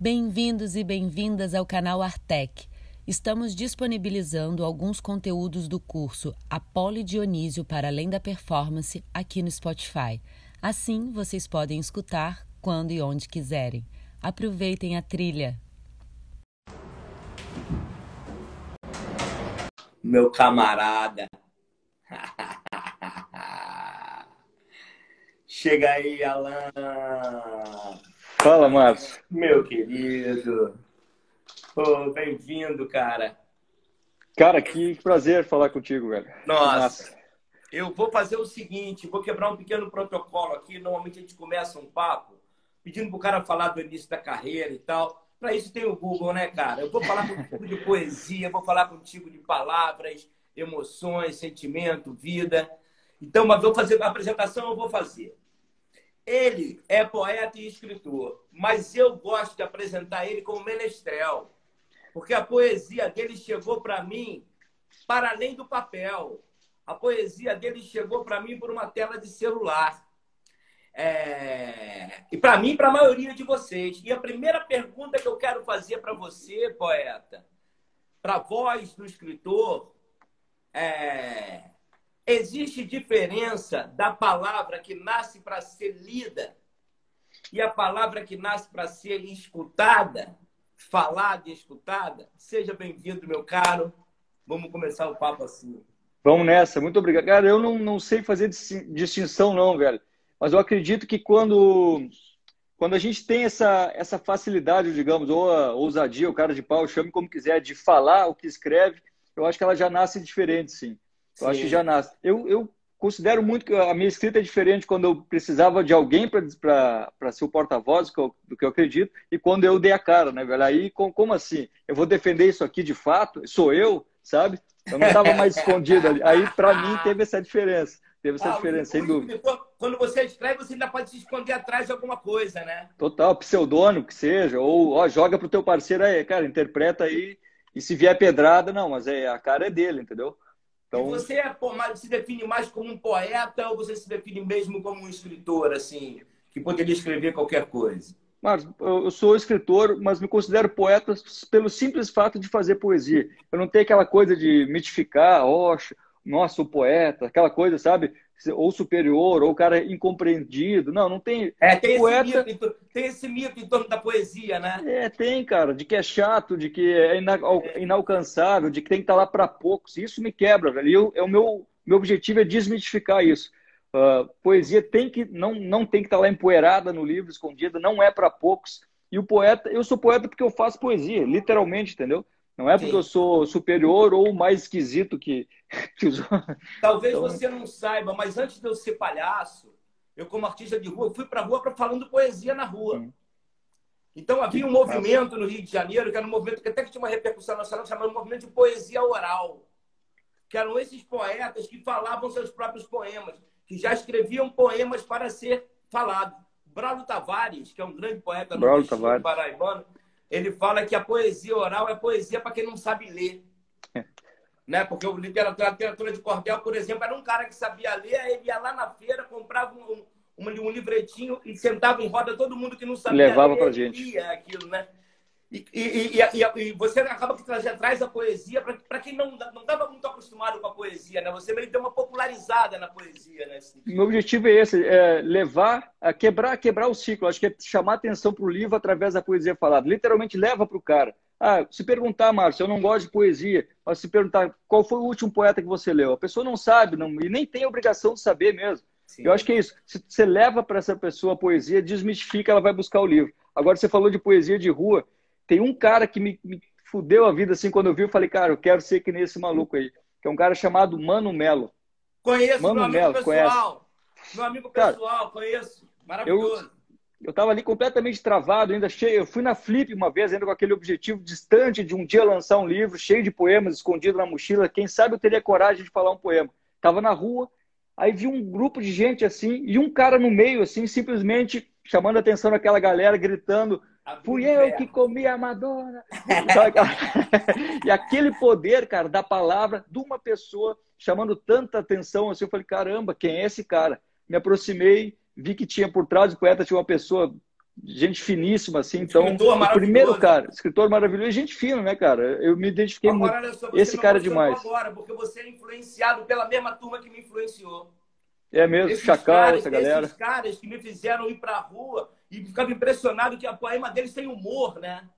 Bem-vindos e bem-vindas ao canal Artec. Estamos disponibilizando alguns conteúdos do curso Apolo Dionísio para Além da Performance aqui no Spotify. Assim, vocês podem escutar quando e onde quiserem. Aproveitem a trilha. Meu camarada. Chega aí, Alan. Fala, Márcio. Meu querido. Oh, Bem-vindo, cara. Cara, que prazer falar contigo, velho. Nossa. Massa. Eu vou fazer o seguinte, vou quebrar um pequeno protocolo aqui. Normalmente a gente começa um papo pedindo pro cara falar do início da carreira e tal. Para isso tem o Google, né, cara? Eu vou falar contigo de poesia, vou falar contigo de palavras, emoções, sentimento, vida. Então, mas vou fazer a apresentação, eu vou fazer. Ele é poeta e escritor, mas eu gosto de apresentar ele como menestrel, porque a poesia dele chegou para mim para além do papel. A poesia dele chegou para mim por uma tela de celular. É... E para mim, para a maioria de vocês. E a primeira pergunta que eu quero fazer para você, poeta, para a voz do escritor, é Existe diferença da palavra que nasce para ser lida e a palavra que nasce para ser escutada, falada e escutada? Seja bem-vindo, meu caro. Vamos começar o papo assim. Vamos nessa, muito obrigado. Cara, eu não, não sei fazer distinção, não, velho. Mas eu acredito que quando, quando a gente tem essa, essa facilidade, digamos, ou a ousadia, o cara de pau, chame como quiser, de falar o que escreve, eu acho que ela já nasce diferente, sim. Eu Sim. acho que já nasce. Eu, eu considero muito que a minha escrita é diferente quando eu precisava de alguém para ser o porta-voz do que eu acredito e quando eu dei a cara, né, velho? Aí, como assim? Eu vou defender isso aqui de fato? Sou eu, sabe? Eu não estava mais escondido ali. Aí, para mim, teve essa diferença. Teve essa ah, diferença, sem dúvida. Quando você escreve, você ainda pode se esconder atrás de alguma coisa, né? Total, pseudônimo que seja. Ou, ó, joga pro teu parceiro aí, cara, interpreta aí. E se vier pedrada, não, mas é, a cara é dele, entendeu? Então... E você é, se define mais como um poeta ou você se define mesmo como um escritor, assim, que poderia escrever qualquer coisa? Mas eu sou escritor, mas me considero poeta pelo simples fato de fazer poesia. Eu não tenho aquela coisa de mitificar, oh, nossa, o poeta, aquela coisa, sabe? Ou superior, ou o cara incompreendido. Não, não tem. É, tem, poeta... esse mito, tem esse mito em torno da poesia, né? É, tem, cara, de que é chato, de que é inalcançável, de que tem que estar lá para poucos. Isso me quebra, velho. E eu, é o meu, meu objetivo é desmitificar isso. Uh, poesia tem que não, não tem que estar lá empoeirada no livro, escondida, não é para poucos. E o poeta, eu sou poeta porque eu faço poesia, literalmente, entendeu? Não é porque Sim. eu sou superior ou mais esquisito que, que os Talvez então... você não saiba, mas antes de eu ser palhaço, eu, como artista de rua, fui para a rua para falando poesia na rua. Sim. Então havia um movimento no Rio de Janeiro, que era um movimento que até que tinha uma repercussão nacional, chamado movimento de poesia oral. Que eram esses poetas que falavam seus próprios poemas, que já escreviam poemas para ser falado. Braulio Tavares, que é um grande poeta no paraibano, ele fala que a poesia oral é poesia para quem não sabe ler. Né? Porque o literatura, a literatura de cordel, por exemplo, era um cara que sabia ler, aí ele ia lá na feira, comprava um, um, um livretinho e sentava em roda todo mundo que não sabia Levava ler. Levava pra gente. Aquilo, né? E, e, e, e, você acaba que traz, traz a poesia para quem não estava muito acostumado com a poesia, né? Você meio deu uma popularizada na poesia, né? Meu objetivo é esse, é levar, a quebrar, quebrar o ciclo. Acho que é chamar atenção para o livro através da poesia falada. Literalmente leva para o cara. Ah, se perguntar, Márcio, eu não gosto de poesia, mas se perguntar qual foi o último poeta que você leu, a pessoa não sabe, não, e nem tem a obrigação de saber mesmo. Sim. Eu acho que é isso. Se você leva para essa pessoa a poesia, desmistifica, ela vai buscar o livro. Agora, você falou de poesia de rua. Tem um cara que me, me fudeu a vida assim quando eu vi, eu falei, cara, eu quero ser que nem esse maluco aí. Que é um cara chamado Mano Melo. Conheço, Mano meu amigo Melo, pessoal. Conhece. Meu amigo pessoal, cara, conheço. Maravilhoso. Eu, eu tava ali completamente travado, ainda cheio. Eu fui na Flip uma vez, ainda com aquele objetivo distante de um dia lançar um livro cheio de poemas escondido na mochila. Quem sabe eu teria coragem de falar um poema. Tava na rua, aí vi um grupo de gente assim, e um cara no meio, assim, simplesmente chamando a atenção daquela galera, gritando: Fui eu que comi a Madonna. e aquele poder, cara, da palavra de uma pessoa chamando tanta atenção, assim, eu falei, caramba, quem é esse cara? Me aproximei, vi que tinha por trás do poeta tinha uma pessoa gente finíssima, assim. Então, o primeiro cara, escritor maravilhoso, gente fino, né, cara? Eu me identifiquei agora, muito. Só, Esse cara é demais. Agora, porque você é influenciado pela mesma turma que me influenciou. É mesmo, esses Chacal, caras, essa galera. Esses caras que me fizeram ir pra rua e ficava impressionado que a poema deles tem humor, né?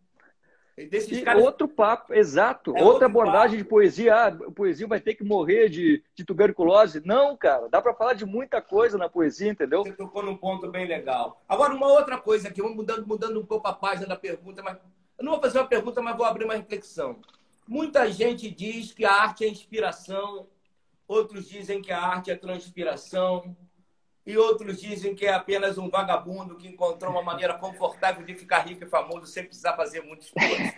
Desses caras... Outro papo, exato. É Outra abordagem papo. de poesia. Ah, poesia vai ter que morrer de, de tuberculose. Não, cara. Dá para falar de muita coisa na poesia, entendeu? Você tocou num ponto bem legal. Agora, uma outra coisa aqui, vamos mudando, mudando um pouco a página da pergunta, mas eu não vou fazer uma pergunta, mas vou abrir uma reflexão. Muita gente diz que a arte é inspiração, outros dizem que a arte é transpiração, e outros dizem que é apenas um vagabundo que encontrou uma maneira confortável de ficar rico e famoso sem precisar fazer muito esforço.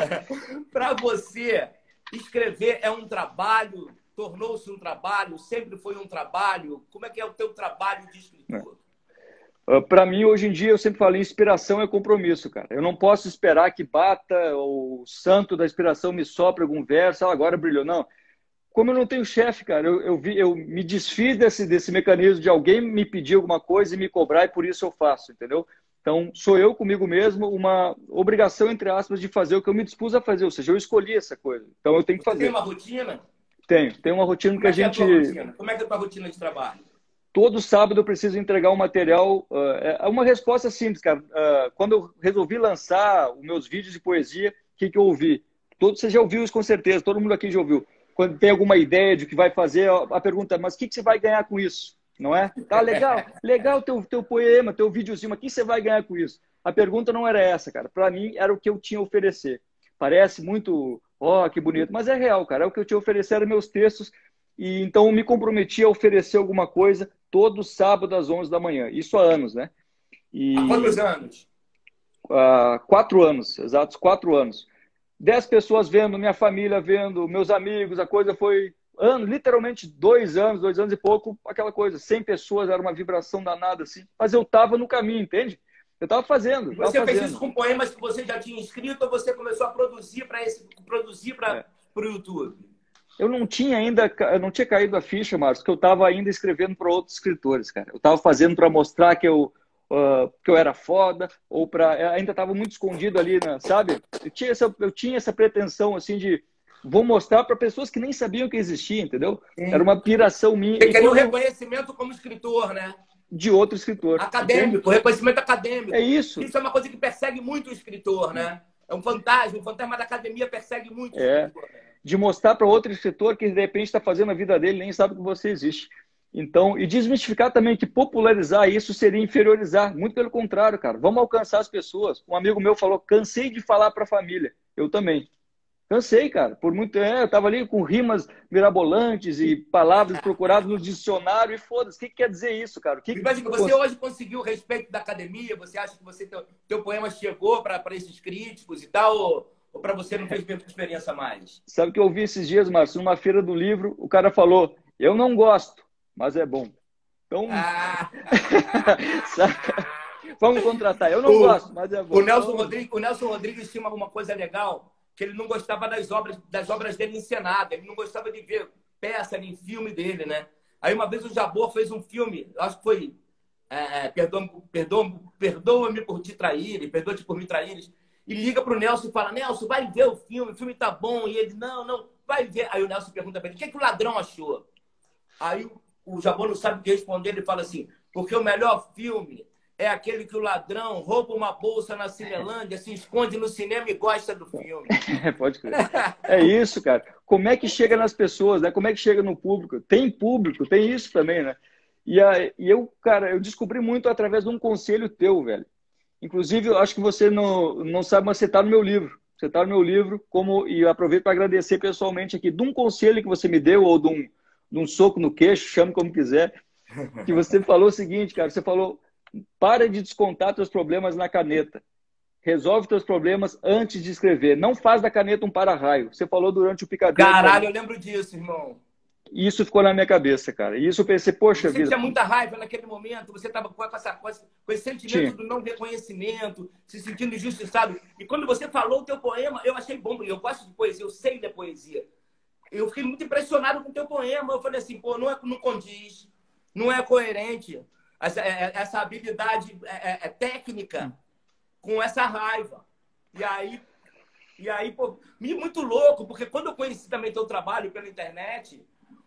Para você, escrever é um trabalho, tornou-se um trabalho, sempre foi um trabalho. Como é que é o teu trabalho de escritor? Uh, Para mim, hoje em dia, eu sempre falo, inspiração é compromisso, cara. Eu não posso esperar que bata o santo da inspiração me sopre algum verso, ah, agora brilhou. Não, como eu não tenho chefe, cara, eu, eu, vi, eu me desfiz desse, desse mecanismo de alguém me pedir alguma coisa e me cobrar e por isso eu faço, entendeu? Então, sou eu comigo mesmo uma obrigação, entre aspas, de fazer o que eu me dispus a fazer, ou seja, eu escolhi essa coisa. Então, eu tenho que Você fazer. tem uma rotina? Tenho, tenho uma rotina Como que a é gente... É a Como é que é a tua rotina de trabalho? Todo sábado eu preciso entregar um material. Uh, é uma resposta simples, cara. Uh, quando eu resolvi lançar os meus vídeos de poesia, o que, que eu ouvi? Todo, você já ouviu isso com certeza, todo mundo aqui já ouviu quando tem alguma ideia de que vai fazer, a pergunta, mas o que, que você vai ganhar com isso? Não é? Tá legal, legal teu, teu poema, teu videozinho, mas o que você vai ganhar com isso? A pergunta não era essa, cara. Para mim, era o que eu tinha a oferecer. Parece muito, ó, oh, que bonito, mas é real, cara. É o que eu tinha a oferecer, eram meus textos. E então eu me comprometi a oferecer alguma coisa todo sábado às 11 da manhã. Isso há anos, né? E... Há quantos anos? Há quatro anos, exatos quatro anos dez pessoas vendo, minha família vendo, meus amigos, a coisa foi anos, literalmente dois anos, dois anos e pouco, aquela coisa, cem pessoas, era uma vibração danada assim, mas eu estava no caminho, entende? Eu estava fazendo. Você tava fez fazendo. isso com poemas que você já tinha escrito ou você começou a produzir para esse produzir para é. o YouTube? Eu não tinha ainda, eu não tinha caído a ficha, Marcos, que eu estava ainda escrevendo para outros escritores, cara. Eu estava fazendo para mostrar que eu uh, que eu era foda, ou para ainda estava muito escondido ali, né, sabe? Eu tinha, essa, eu tinha essa pretensão assim de vou mostrar para pessoas que nem sabiam que existia, entendeu? Sim. Era uma piração minha. Você queria um reconhecimento como escritor, né? De outro escritor. Acadêmico, entende? reconhecimento acadêmico. É isso. Isso é uma coisa que persegue muito o escritor, né? É um fantasma, o fantasma da academia persegue muito é. o escritor. Né? De mostrar para outro escritor que de repente está fazendo a vida dele nem sabe que você existe. Então, e desmistificar também que popularizar isso seria inferiorizar. Muito pelo contrário, cara. Vamos alcançar as pessoas. Um amigo meu falou: cansei de falar para a família. Eu também. Cansei, cara. Por muito tempo, eu estava ali com rimas mirabolantes e palavras procuradas no dicionário e foda-se. O que, que, quer dizer isso, cara? O que, Mas, você hoje conseguiu o respeito da academia? Você acha que você teu, teu poema chegou para esses críticos e tal? Ou, ou para você não fez muita experiência mais? Sabe que eu ouvi esses dias, Márcio, numa feira do livro, o cara falou: eu não gosto mas é bom. Então, ah. Vamos contratar. Eu não o, gosto, mas é bom. O Nelson, então... Rodrigues, o Nelson Rodrigues tinha uma coisa legal, que ele não gostava das obras, das obras dele encenadas. Ele não gostava de ver peça nem filme dele, né? Aí uma vez o Jabor fez um filme, acho que foi é, é Perdoa-me perdoa, perdoa por te trair, perdoa-te por me trair. E liga pro Nelson e fala, Nelson, vai ver o filme, o filme tá bom. E ele, não, não, vai ver. Aí o Nelson pergunta pra ele, o que, é que o ladrão achou? Aí o Jabô não sabe o que responder, ele fala assim, porque o melhor filme é aquele que o ladrão rouba uma bolsa na Cinelândia, se esconde no cinema e gosta do filme. Pode crer. É isso, cara. Como é que chega nas pessoas, né? Como é que chega no público? Tem público, tem isso também, né? E, a, e eu, cara, eu descobri muito através de um conselho teu, velho. Inclusive, eu acho que você não, não sabe, mas você está no meu livro. Você está no meu livro, como e aproveito para agradecer pessoalmente aqui de um conselho que você me deu ou de um, de um soco no queixo, chame como quiser, que você falou o seguinte, cara, você falou, para de descontar teus problemas na caneta. Resolve teus problemas antes de escrever. Não faz da caneta um para-raio. Você falou durante o picadeiro. Caralho, eu lembro disso, irmão. Isso ficou na minha cabeça, cara. E isso eu pensei, poxa você vida. Você tinha muita raiva naquele momento, você estava com, essa, com esse sentimento do não reconhecimento, se sentindo injustiçado. E quando você falou o teu poema, eu achei bom, eu gosto de poesia, eu sei da poesia eu fiquei muito impressionado com o teu poema. Eu falei assim, pô, não, é, não condiz, não é coerente. essa, é, essa habilidade é, é, técnica com essa raiva. E aí, e aí pô, muito louco, porque quando eu conheci também teu trabalho pela internet,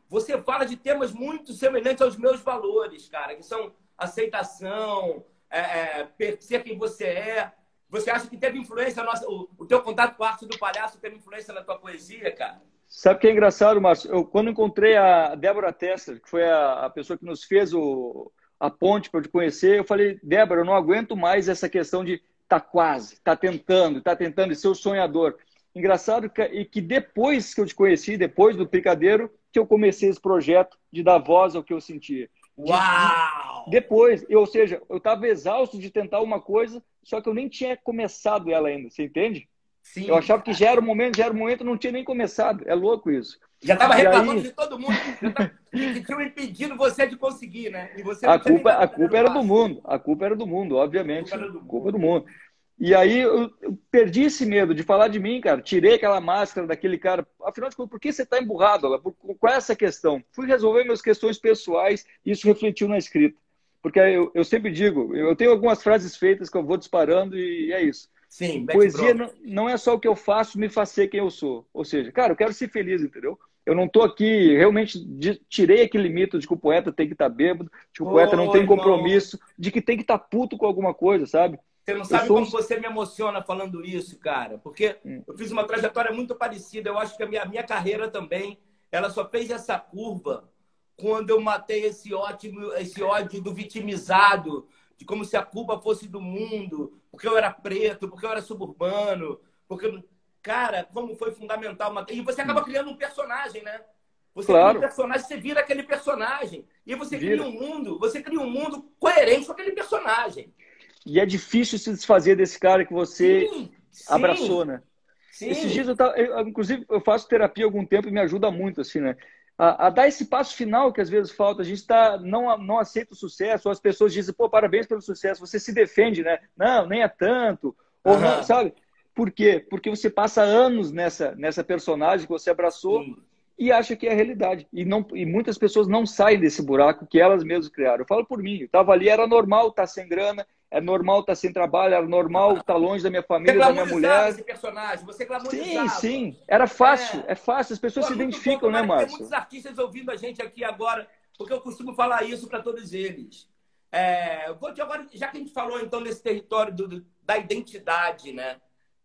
você fala de temas muito semelhantes aos meus valores, cara, que são aceitação, é, é, ser quem você é. Você acha que teve influência, nossa, o, o teu contato com a arte do palhaço teve influência na tua poesia, cara? Sabe o que é engraçado, Márcio? Eu, quando encontrei a Débora Tester, que foi a, a pessoa que nos fez o, a ponte para eu te conhecer, eu falei, Débora, eu não aguento mais essa questão de tá quase, tá tentando, tá tentando ser o sonhador. Engraçado que, e que depois que eu te conheci, depois do Picadeiro, que eu comecei esse projeto de dar voz ao que eu sentia. Uau! Depois, ou seja, eu estava exausto de tentar uma coisa, só que eu nem tinha começado ela ainda, você entende? Sim, eu achava que já era o momento, já era o momento, não tinha nem começado. É louco isso. Já estava reclamando aí... de todo mundo, tava, que tinham impedido você de conseguir, né? E você a culpa, a culpa era do mundo, a culpa era do mundo, obviamente. A culpa, do, culpa do mundo. E aí eu, eu, perdi esse medo de falar de mim, cara. Tirei aquela máscara daquele cara. Afinal de contas, por que você está emburrado? Por, qual é essa questão? Fui resolver minhas questões pessoais e isso refletiu na escrita. Porque eu, eu sempre digo, eu tenho algumas frases feitas que eu vou disparando e é isso. Sim, Poesia não, não, é só o que eu faço me faz ser quem eu sou. Ou seja, cara, eu quero ser feliz, entendeu? Eu não estou aqui, realmente tirei aquele mito de que o poeta tem que estar tá bêbado, de que o poeta não tem compromisso, de que tem que estar tá puto com alguma coisa, sabe? Você não sabe como você me emociona falando isso, cara. Porque hum. eu fiz uma trajetória muito parecida. Eu acho que a minha, a minha carreira também, ela só fez essa curva quando eu matei esse ótimo, esse ódio do vitimizado, de como se a culpa fosse do mundo, porque eu era preto, porque eu era suburbano, porque cara, como foi fundamental e você acaba criando um personagem, né? Você claro. cria um personagem, você vira aquele personagem. E você vira. cria um mundo, você cria um mundo coerente com aquele personagem. E é difícil se desfazer desse cara que você sim, abraçou, né? Sim. Esses dias eu, tava, eu, inclusive, eu faço terapia há algum tempo e me ajuda muito, assim, né? A, a, dar esse passo final que às vezes falta. A gente tá, não, não aceita o sucesso, ou as pessoas dizem, pô, parabéns pelo sucesso, você se defende, né? Não, nem é tanto. Ou uhum. não, sabe? Por quê? Porque você passa anos nessa, nessa personagem que você abraçou Sim. e acha que é a realidade. E, não, e muitas pessoas não saem desse buraco que elas mesmas criaram. Eu falo por mim, eu estava ali, era normal estar tá sem grana, é normal estar tá sem trabalho, era normal estar tá longe da minha família, da minha mulher. esse personagem, você Sim, sim, era fácil, é, é fácil, as pessoas Pô, se identificam, né, Márcio? Tem muitos artistas ouvindo a gente aqui agora, porque eu costumo falar isso para todos eles. É, vou te agora, já que a gente falou então nesse território do, da identidade, né?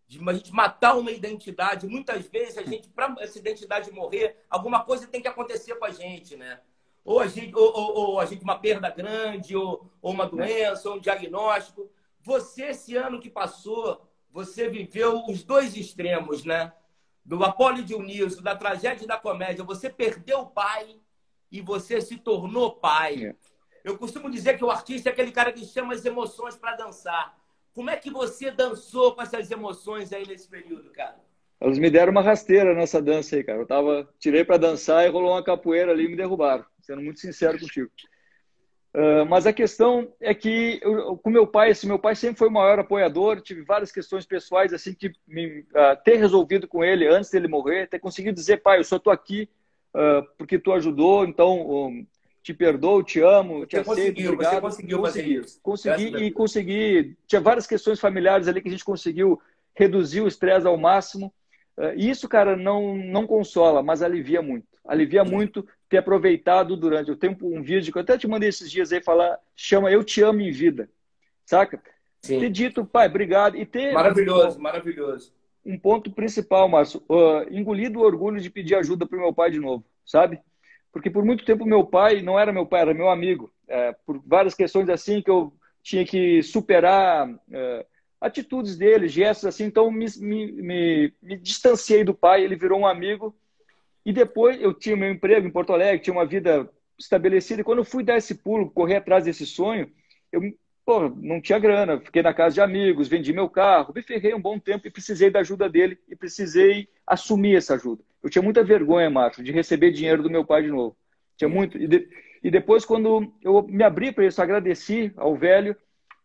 De a gente matar uma identidade, muitas vezes a gente, para essa identidade morrer, alguma coisa tem que acontecer com a gente, né? Ou a gente, ou, ou, ou a gente uma perda grande, ou, ou uma doença, ou um diagnóstico. Você, esse ano que passou, você viveu os dois extremos, né? Do Apolo Dionísio, da tragédia e da comédia. Você perdeu o pai e você se tornou pai. É. Eu costumo dizer que o artista é aquele cara que chama as emoções para dançar. Como é que você dançou com essas emoções aí nesse período, cara? Elas me deram uma rasteira nessa dança aí, cara. Eu tava, tirei para dançar e rolou uma capoeira ali e me derrubaram sendo muito sincero contigo. Uh, mas a questão é que eu, com meu pai, assim, meu pai sempre foi o maior apoiador, tive várias questões pessoais assim que me, uh, ter resolvido com ele antes dele morrer, ter conseguido dizer, pai, eu só estou aqui uh, porque tu ajudou, então um, te perdoo, te amo, te você aceito, obrigado. Você conseguiu consegui, fazer isso. Consegui e consegui. Tinha várias questões familiares ali que a gente conseguiu reduzir o estresse ao máximo. E isso, cara, não, não consola, mas alivia muito. Alivia muito ter aproveitado durante. Eu tenho um vídeo que eu até te mandei esses dias aí falar, chama Eu Te Amo em Vida. Saca? Sim. Ter dito, pai, obrigado. E ter. Maravilhoso, um, maravilhoso. Um ponto principal, Márcio, uh, engolido o orgulho de pedir ajuda para meu pai de novo, sabe? Porque por muito tempo meu pai não era meu pai, era meu amigo. É, por várias questões assim que eu tinha que superar. É, atitudes dele, gestos assim, então me, me, me, me distanciei do pai, ele virou um amigo e depois eu tinha meu emprego em Porto Alegre, tinha uma vida estabelecida. E quando eu fui dar esse pulo, correr atrás desse sonho, eu não tinha grana. Fiquei na casa de amigos, vendi meu carro, me ferrei um bom tempo e precisei da ajuda dele e precisei assumir essa ajuda. Eu tinha muita vergonha, Márcio, de receber dinheiro do meu pai de novo. Tinha muito. E, de... e depois, quando eu me abri para isso, agradeci ao velho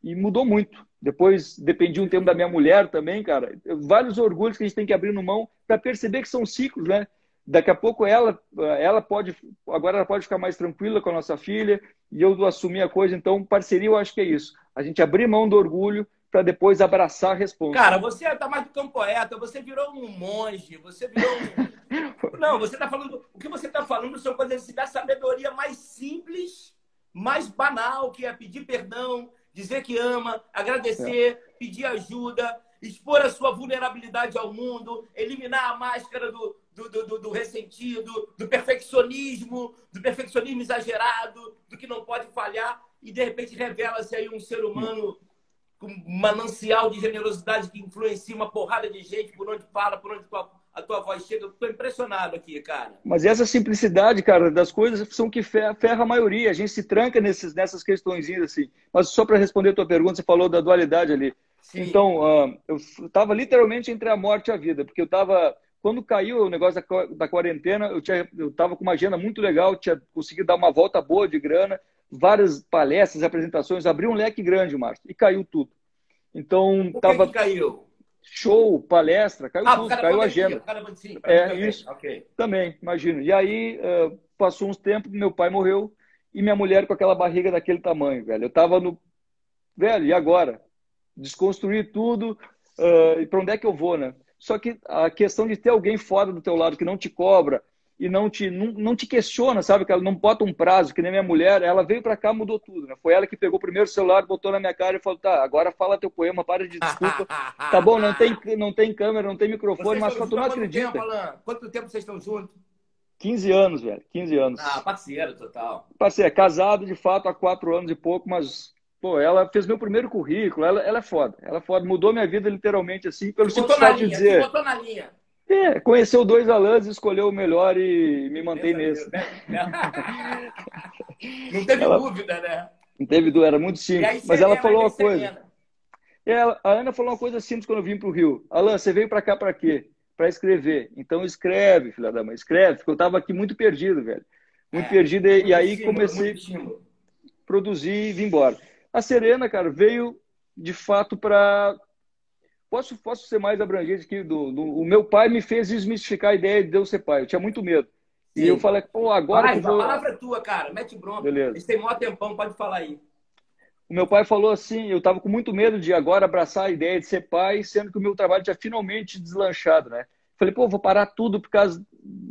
e mudou muito. Depois dependi um tempo da minha mulher também, cara. Vários orgulhos que a gente tem que abrir no mão para perceber que são ciclos, né? Daqui a pouco ela, ela pode, agora ela pode ficar mais tranquila com a nossa filha e eu assumir a coisa. Então, parceria, eu acho que é isso. A gente abrir mão do orgulho para depois abraçar a resposta. Cara, você está mais do que um poeta, você virou um monge, você virou um... Não, você está falando. O que você está falando são coisas da sabedoria mais simples, mais banal, que é pedir perdão, dizer que ama, agradecer, é. pedir ajuda, expor a sua vulnerabilidade ao mundo, eliminar a máscara do, do, do, do, ressentido, do perfeccionismo, do perfeccionismo exagerado, do que não pode falhar, e de repente revela-se aí um ser humano com um manancial de generosidade que influencia uma porrada de gente por onde fala, por onde tua, a tua voz chega. Estou impressionado aqui, cara. Mas essa simplicidade, cara, das coisas são que ferra a maioria. A gente se tranca nesses, nessas questões assim. Mas só para responder a tua pergunta, você falou da dualidade ali. Sim. Então, uh, eu estava literalmente entre a morte e a vida, porque eu estava quando caiu o negócio da, da quarentena, eu estava com uma agenda muito legal, tinha conseguido dar uma volta boa de grana, várias palestras, apresentações, abriu um leque grande, Márcio, e caiu tudo. Então, Por tava... que caiu? Show, palestra, caiu ah, tudo, caiu a agenda. Cara, sim, é, isso. Okay. Também, imagino. E aí, uh, passou uns tempos, meu pai morreu, e minha mulher com aquela barriga daquele tamanho, velho. Eu tava no... Velho, e agora? Desconstruir tudo, uh, e para onde é que eu vou, né? Só que a questão de ter alguém fora do teu lado que não te cobra e não te, não, não te questiona, sabe? Que ela não bota um prazo, que nem minha mulher, ela veio para cá, mudou tudo, né? Foi ela que pegou o primeiro celular, botou na minha cara e falou: tá, agora fala teu poema, para de desculpa. tá bom, não tem, não tem câmera, não tem microfone, vocês mas tu não acredita. Tempo, Alan? Quanto tempo vocês estão juntos? 15 anos, velho. 15 anos. Ah, parceiro total. Parceiro, casado de fato há quatro anos e pouco, mas Pô, ela fez meu primeiro currículo, ela, ela é foda. Ela é foda, mudou minha vida literalmente assim, pelo simples fato de dizer. Botou na linha. É, conheceu dois Alans, escolheu o melhor e me mantém nesse. Né? Não teve ela... dúvida, né? Não teve dúvida, era muito simples. Mas ela falou uma coisa. Ela, a Ana falou uma coisa simples quando eu vim para o Rio. Alan, você veio para cá para quê? Para escrever. Então escreve, filha da mãe, escreve, porque eu estava aqui muito perdido, velho. Muito é, perdido. E, e aí comecei a produzir e vim embora. A Serena, cara, veio de fato para. Posso, posso ser mais abrangente aqui? Do, do, o meu pai me fez desmistificar a ideia de eu ser pai. Eu tinha muito medo. Sim. E eu falei, pô, agora. Vai, vou... A palavra é tua, cara. Mete bronca. Beleza. Eles têm maior tempão, pode falar aí. O meu pai falou assim: eu estava com muito medo de agora abraçar a ideia de ser pai, sendo que o meu trabalho tinha finalmente deslanchado, né? Falei, pô, vou parar tudo por causa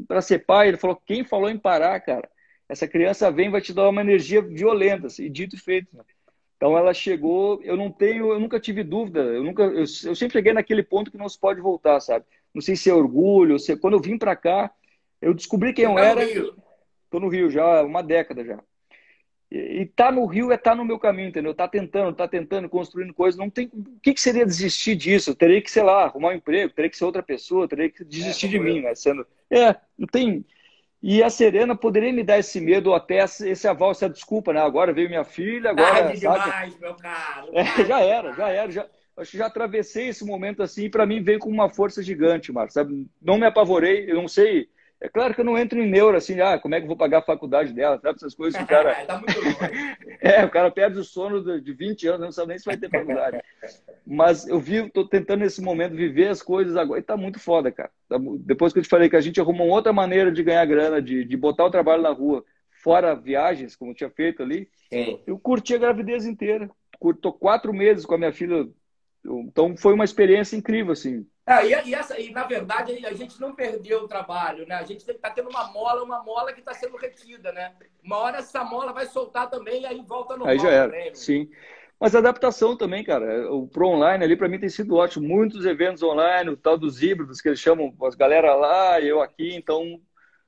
para ser pai. Ele falou: quem falou em parar, cara? Essa criança vem vai te dar uma energia violenta, assim, dito e feito. Né? Então ela chegou, eu não tenho, eu nunca tive dúvida, eu nunca, eu, eu sempre cheguei naquele ponto que não se pode voltar, sabe? Não sei se é orgulho, se quando eu vim para cá, eu descobri quem eu tá era. Estou no Rio já há uma década já. E, e tá no Rio é tá no meu caminho, entendeu? Tá tentando, tá tentando, construindo coisas. Não tem, o que, que seria desistir disso? Eu teria que, sei lá, arrumar um emprego, teria que ser outra pessoa, teria que desistir é, de mim, né? Sendo, é, não tem. E a Serena poderia me dar esse medo ou até esse aval, essa desculpa, né? Agora veio minha filha, agora. Demais, meu caro. É, já era, já era. Já, acho que já atravessei esse momento assim e para mim veio com uma força gigante, Marcos. Sabe? Não me apavorei, eu não sei é claro que eu não entro em neuro assim, ah, como é que eu vou pagar a faculdade dela, sabe? Essas coisas que o cara. tá muito longe. é, o cara perde o sono de 20 anos, não sabe nem se vai ter faculdade. Mas eu vi, tô tentando nesse momento viver as coisas agora e tá muito foda, cara. Tá depois que eu te falei que a gente arrumou outra maneira de ganhar grana, de, de botar o trabalho na rua, fora viagens, como eu tinha feito ali, Sim. eu curti a gravidez inteira. Tô quatro meses com a minha filha. Então foi uma experiência incrível, assim. É, e, e, essa, e, na verdade, a gente não perdeu o trabalho, né? A gente está tendo uma mola, uma mola que está sendo retida, né? Uma hora essa mola vai soltar também e aí volta no Aí já era, treino. sim. Mas a adaptação também, cara. O Pro Online ali para mim tem sido ótimo. Muitos eventos online, o tal dos híbridos que eles chamam as galera lá, eu aqui, então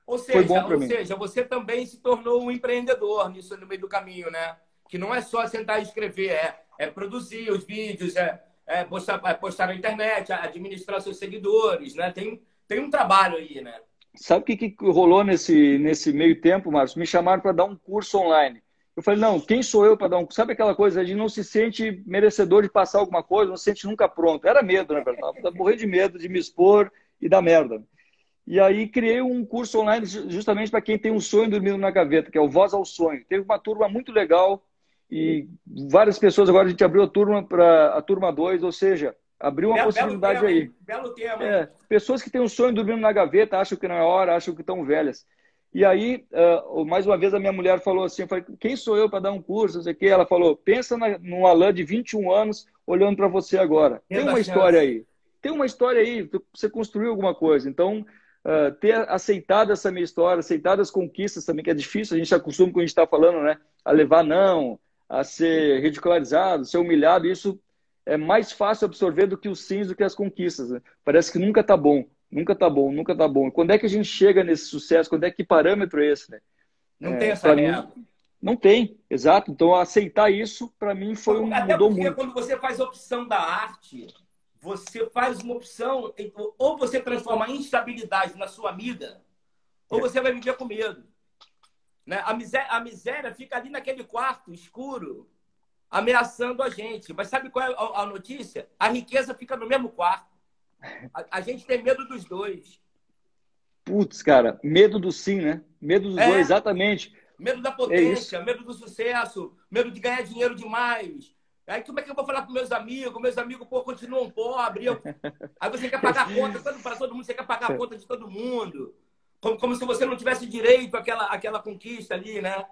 ou seja, foi bom para mim. Ou seja, você também se tornou um empreendedor nisso no meio do caminho, né? Que não é só sentar e escrever, é, é produzir os vídeos, é é, postar, é, postar na internet, administrar seus seguidores, né? Tem, tem um trabalho aí, né? Sabe o que, que rolou nesse, nesse meio tempo, Márcio? Me chamaram para dar um curso online. Eu falei, não, quem sou eu para dar um curso? Sabe aquela coisa de não se sente merecedor de passar alguma coisa, não se sente nunca pronto. Era medo, na verdade. Eu morri de medo de me expor e dar merda. E aí criei um curso online justamente para quem tem um sonho dormindo na gaveta, que é o Voz ao Sonho. Teve uma turma muito legal, e várias pessoas, agora a gente abriu a turma para a turma 2, ou seja, Abriu uma possibilidade belo aí. Tema, belo tema. É, pessoas que têm um sonho dormindo na gaveta, acham que não é hora, acham que estão velhas. E aí, uh, mais uma vez, a minha mulher falou assim: falei, quem sou eu para dar um curso? Não sei o quê. Ela falou: pensa na, num Alain de 21 anos olhando para você agora. Tem uma história aí. Tem uma história aí. Você construiu alguma coisa. Então, uh, ter aceitado essa minha história, aceitado as conquistas também, que é difícil, a gente acostuma com a gente está falando, né? A levar não, a ser ridicularizado, ser humilhado. Isso é mais fácil absorver do que os sims, do que as conquistas. Né? Parece que nunca está bom. Nunca tá bom, nunca tá bom. Quando é que a gente chega nesse sucesso? Quando é que parâmetro é esse, né? Não é, tem essa regra. Não tem, exato. Então, aceitar isso, para mim, foi um. Até mudou porque muito. quando você faz a opção da arte, você faz uma opção, ou você transforma a instabilidade na sua amiga, ou você vai viver com medo. Né? A, miséria, a miséria fica ali naquele quarto escuro, ameaçando a gente. Mas sabe qual é a notícia? A riqueza fica no mesmo quarto. A, a gente tem medo dos dois. Putz, cara, medo do sim, né? Medo dos é, dois, exatamente. Medo da potência, é medo do sucesso, medo de ganhar dinheiro demais. Aí como é que eu vou falar com meus amigos? Meus amigos, pô, continuam pobres. Eu... Aí você quer pagar a conta para todo mundo, você quer pagar a conta de todo mundo. Como, como se você não tivesse direito àquela, àquela conquista ali, né?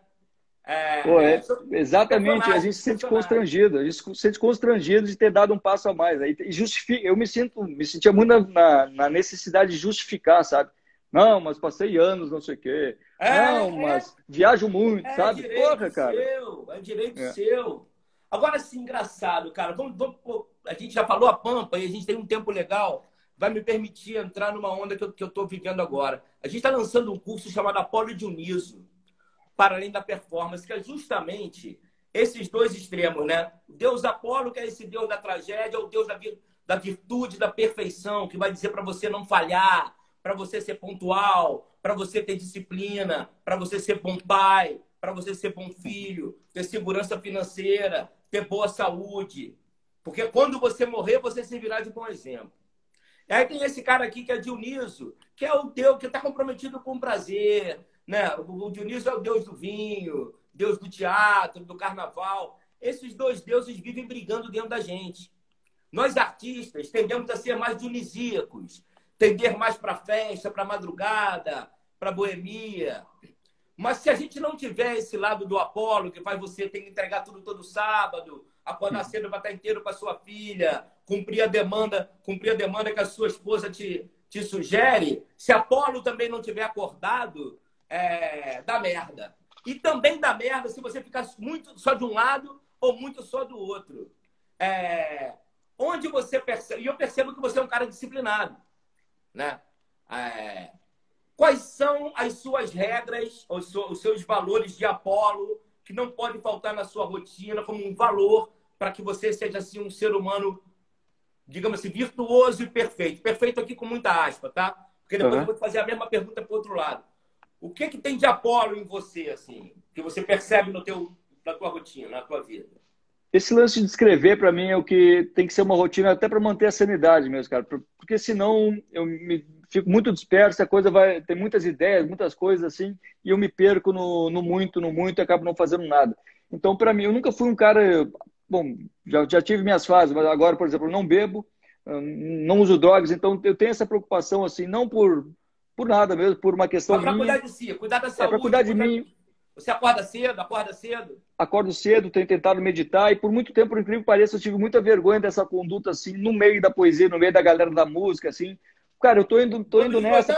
É, Pô, é, exatamente, a gente se sente constrangido, a gente se sente constrangido de ter dado um passo a mais. Aí justifica, eu me sinto, me sentia muito na, na, necessidade de justificar, sabe? Não, mas passei anos, não sei o quê. É, não, é. mas viajo muito, é sabe? Porra, cara. Seu, é direito é. seu. Agora sim, engraçado, cara. Vamos, vamos, a gente já falou a Pampa e a gente tem um tempo legal. Vai me permitir entrar numa onda que eu, que eu tô vivendo agora. A gente está lançando um curso chamado Apolo Dioniso para além da performance, que é justamente esses dois extremos, né? O Deus Apolo, que é esse Deus da tragédia, o Deus da, da virtude, da perfeição, que vai dizer para você não falhar, para você ser pontual, para você ter disciplina, para você ser bom pai, para você ser bom filho, ter segurança financeira, ter boa saúde. Porque quando você morrer, você servirá de bom exemplo. Aí tem esse cara aqui que é Dioniso, que é o Deus que está comprometido com o prazer, né? O Dionísio é o deus do vinho, deus do teatro, do carnaval. Esses dois deuses vivem brigando dentro da gente. Nós artistas tendemos a ser mais dionisíacos, tender mais para festa, para madrugada, para boemia. Mas se a gente não tiver esse lado do Apolo, que faz você ter que entregar tudo todo sábado, acordar cedo para estar inteiro com a sua filha, cumprir a demanda, cumprir a demanda que a sua esposa te, te sugere, se Apolo também não tiver acordado, é, dá merda. E também dá merda se você ficar muito só de um lado ou muito só do outro. É, onde você percebe. E eu percebo que você é um cara disciplinado. Né? É, quais são as suas regras, os, seus valores de Apolo, que não pode faltar na sua rotina como um valor para que você seja assim um ser humano, digamos assim, virtuoso e perfeito. Perfeito aqui com muita aspa, tá? Porque depois uhum. eu vou fazer a mesma pergunta para o outro lado. O que, que tem de Apolo em você, assim, que você percebe no teu, na tua rotina, na tua vida? Esse lance de escrever, para mim, é o que tem que ser uma rotina até para manter a sanidade mesmo, cara. Porque senão eu me fico muito disperso, a coisa vai. Tem muitas ideias, muitas coisas assim, e eu me perco no, no muito, no muito e acabo não fazendo nada. Então, para mim, eu nunca fui um cara. Bom, já, já tive minhas fases, mas agora, por exemplo, eu não bebo, não uso drogas, então eu tenho essa preocupação, assim, não por por nada mesmo, por uma questão para cuidar de si, cuidar da saúde. É para cuidar de mim. Você acorda cedo, acorda cedo? Acordo cedo, tenho tentado meditar e por muito tempo, por incrível que pareça, eu tive muita vergonha dessa conduta assim, no meio da poesia, no meio da galera da música, assim. Cara, eu tô indo, tô indo nessa.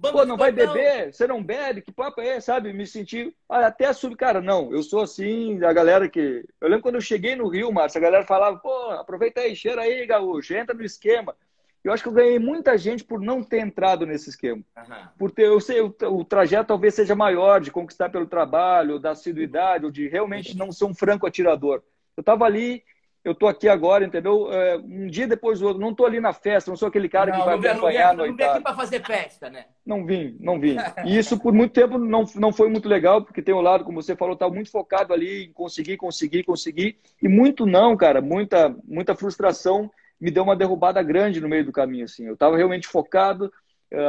Pô, não vai beber? Você não bebe? Que papo é, sabe? Me senti até sub, cara, não, eu sou assim, a galera que. Eu lembro quando eu cheguei no Rio, Márcio, a galera falava, pô, aproveita aí, cheira aí, gaúcho, entra no esquema. Eu acho que eu ganhei muita gente por não ter entrado nesse esquema. Uhum. Por ter, eu sei, o, o, trajeto talvez seja maior de conquistar pelo trabalho, da assiduidade, ou de realmente não ser um franco atirador. Eu estava ali, eu estou aqui agora, entendeu? É, um dia depois do outro. Não estou ali na festa, não sou aquele cara não, que vai não acompanhar não, não, não vim aqui para fazer festa, né? Não vim, não vim. E isso por muito tempo não, não foi muito legal, porque tem um lado, como você falou, estava muito focado ali em conseguir, conseguir, conseguir. E muito não, cara, muita, muita frustração me deu uma derrubada grande no meio do caminho. Assim. Eu estava realmente focado,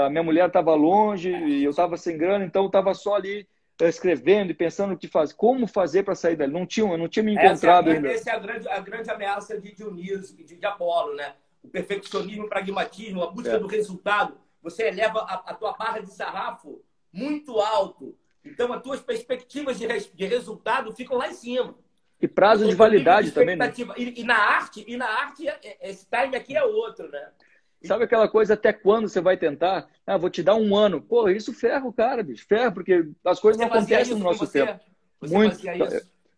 a minha mulher estava longe e eu estava sem grana, então eu estava só ali eh, escrevendo e pensando o que fazer, como fazer para sair dali. Não tinha, eu não tinha me encontrado essa é, ainda. Essa é a grande, a grande ameaça de Dionísio, de, de Apolo, né? o perfeccionismo, o pragmatismo, a busca é. do resultado. Você eleva a, a tua barra de sarrafo muito alto. Então, as tuas perspectivas de, de resultado ficam lá em cima. E prazo de validade de também, né? E, e, na arte, e na arte, é, é, esse time aqui é outro, né? Sabe aquela coisa até quando você vai tentar? Ah, vou te dar um ano. Pô, isso ferra o cara, bicho. Ferra, porque as coisas você não acontecem no nosso você? tempo. Você muito,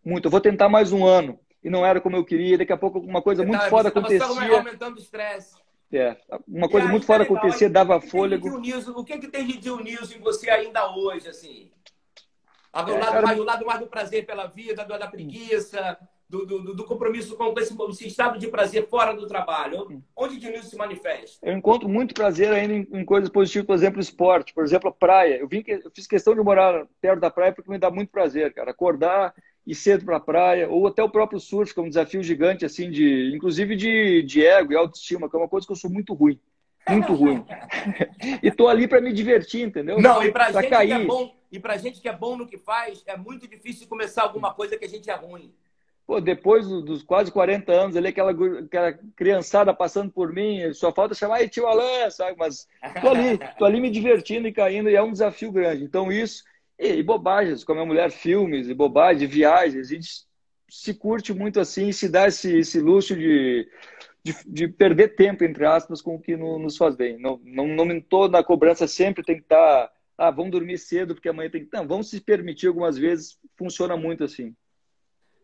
muito. Eu vou tentar mais um ano. E não era como eu queria. Daqui a pouco uma coisa você muito tá, foda acontecia. Você aumentando o estresse. É, uma coisa muito fora acontecia, dava fôlego. O que, que tem de Dionísio em você ainda hoje, assim? É, o, lado, cara... mais, o lado mais do prazer pela vida, do, da preguiça, do, do, do, compromisso com esse, esse, estado de prazer fora do trabalho. Onde Dionísio se manifesta? Eu encontro muito prazer ainda em, em, coisas positivas, por exemplo, esporte, por exemplo, a praia. Eu, vim, eu fiz questão de morar perto da praia porque me dá muito prazer, cara. Acordar, ir cedo para a praia, ou até o próprio surf, que é um desafio gigante, assim, de, inclusive de, de ego e autoestima, que é uma coisa que eu sou muito ruim. Muito ruim. e tô ali para me divertir, entendeu? Não, e pra, pra gente cair. que é bom, e pra gente que é bom no que faz, é muito difícil começar alguma coisa que a gente é ruim. Pô, depois dos quase 40 anos, ali, aquela, aquela criançada passando por mim, só falta chamar aí tio Alain, sabe? Mas tô ali, tô ali me divertindo e caindo, e é um desafio grande. Então, isso e, e bobagens, com a mulher, filmes e bobagens, viagens. A gente se curte muito assim, se dá esse, esse luxo de, de, de, perder tempo, entre aspas, com o que no, nos faz bem. Não, não, não estou na cobrança sempre, tem que estar. Tá, ah, vamos dormir cedo porque amanhã tem que. Não, vamos se permitir algumas vezes, funciona muito assim.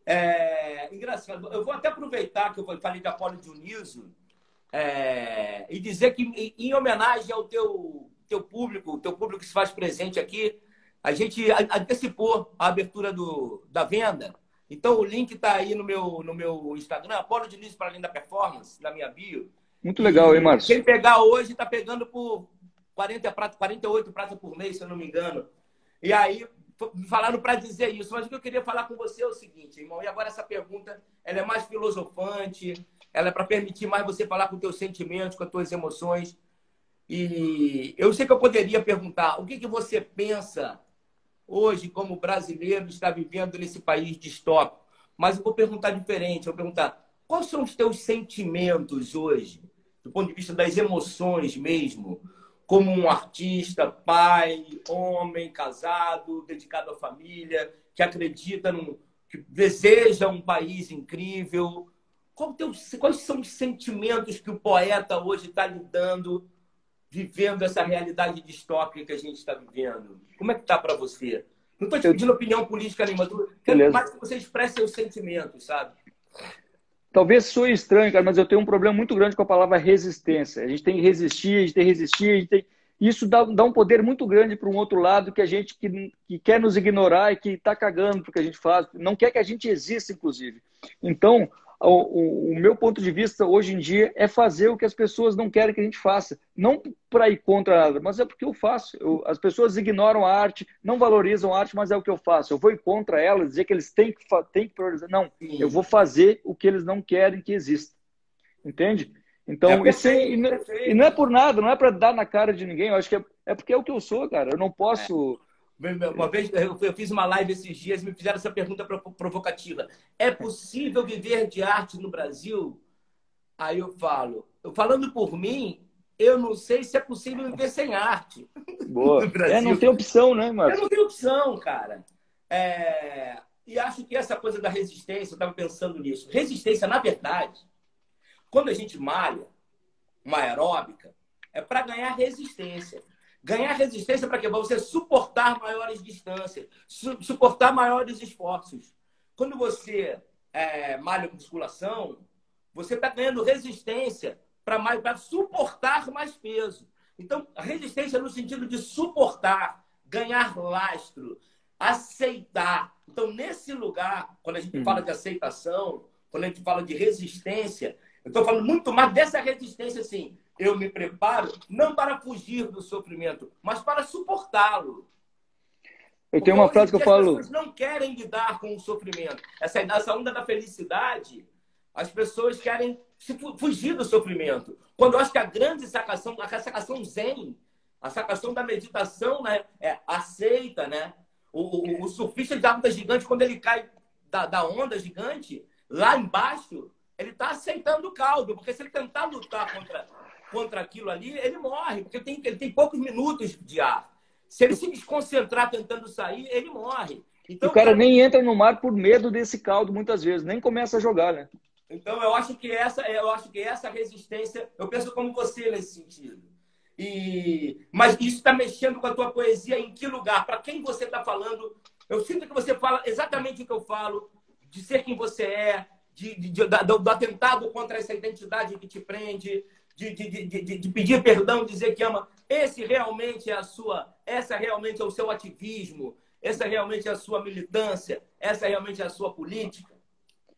É engraçado. Eu vou até aproveitar que eu falei de Apolo Dionísio é, e dizer que, em homenagem ao teu, teu público, teu público que se faz presente aqui, a gente antecipou a abertura do, da venda. Então, o link está aí no meu, no meu Instagram, Apolo Diniz para além da performance, na minha bio. Muito legal, hein, Márcio? Quem pegar hoje está pegando por 40 prata, 48 pratas por mês, se eu não me engano. E aí, me falaram para dizer isso. Mas o que eu queria falar com você é o seguinte, irmão. E agora essa pergunta, ela é mais filosofante, ela é para permitir mais você falar com teus sentimentos, com as tuas emoções. E eu sei que eu poderia perguntar, o que, que você pensa hoje, como brasileiro, está vivendo nesse país distópico. Mas eu vou perguntar diferente, eu vou perguntar, quais são os teus sentimentos hoje, do ponto de vista das emoções mesmo, como um artista, pai, homem, casado, dedicado à família, que acredita num, que deseja um país incrível. quais são os sentimentos que o poeta hoje está lidando vivendo essa realidade distópica que a gente está vivendo? Como é que está para você? Não estou te pedindo opinião política nenhuma, quero mais que você expresse seus sentimentos, sabe? Talvez soe estranho, cara, mas eu tenho um problema muito grande com a palavra resistência. A gente tem que resistir, a gente tem que resistir, a gente tem... Isso dá, dá um poder muito grande para um outro lado que a gente que, que quer nos ignorar e que está cagando porque a gente faz, não quer que a gente exista, inclusive. Então, o, o, meu ponto de vista hoje em dia é fazer o que as pessoas não querem que a gente faça. Não para ir contra nada, mas é porque eu faço. Eu, as pessoas ignoram a arte, não valorizam a arte, mas é o que eu faço. Eu vou ir contra elas, dizer que eles têm que, têm que priorizar. Não, Sim. eu vou fazer o que eles não querem que exista. Entende? Então, é perfeito, e, não, e, não, é por nada, não é para dar na cara de ninguém. Eu acho que é, é porque é o que eu sou, cara. Eu não posso. É uma vez eu fiz uma live esses dias e me fizeram essa pergunta provocativa. É possível viver de arte no Brasil? Aí eu falo, eu falando por mim, eu não sei se é possível viver sem arte. Boa. É, não tem opção, né, Marcos? É, não tem opção, cara. É... E acho que essa coisa da resistência, eu estava pensando nisso. Resistência, na verdade, quando a gente malha uma aeróbica, é para ganhar resistência. Ganhar resistência para quê? Para você suportar maiores distâncias, su suportar maiores esforços. Quando você é, malha musculação, você está ganhando resistência para suportar mais peso. Então, resistência no sentido de suportar, ganhar lastro, aceitar. Então, nesse lugar, quando a gente uhum. fala de aceitação, quando a gente fala de resistência, eu estou falando muito mais dessa resistência, assim, eu me preparo não para fugir do sofrimento, mas para suportá-lo. Eu tenho uma frase que eu falo. As pessoas não querem lidar com o sofrimento. Essa, essa onda da felicidade, as pessoas querem fugir do sofrimento. Quando eu acho que a grande sacação, a sacação zen, a sacação da meditação, né, é aceita, né? O, o, o surfista de onda gigante, quando ele cai da, da onda gigante, lá embaixo, ele está aceitando o caldo, porque se ele tentar lutar contra, contra aquilo ali, ele morre, porque ele tem, ele tem poucos minutos de ar. Se ele se desconcentrar tentando sair, ele morre. Então, o cara, cara nem entra no mar por medo desse caldo muitas vezes, nem começa a jogar, né? Então eu acho que essa, eu acho que essa resistência, eu penso como você nesse sentido. E mas isso está mexendo com a tua poesia em que lugar? Para quem você está falando? Eu sinto que você fala exatamente o que eu falo, de ser quem você é, de, de, de do, do, atentado contra essa identidade que te prende, de, de, de, pedir perdão, dizer que ama. Esse realmente é a sua, essa realmente é o seu ativismo, essa realmente é a sua militância, essa realmente é a sua política.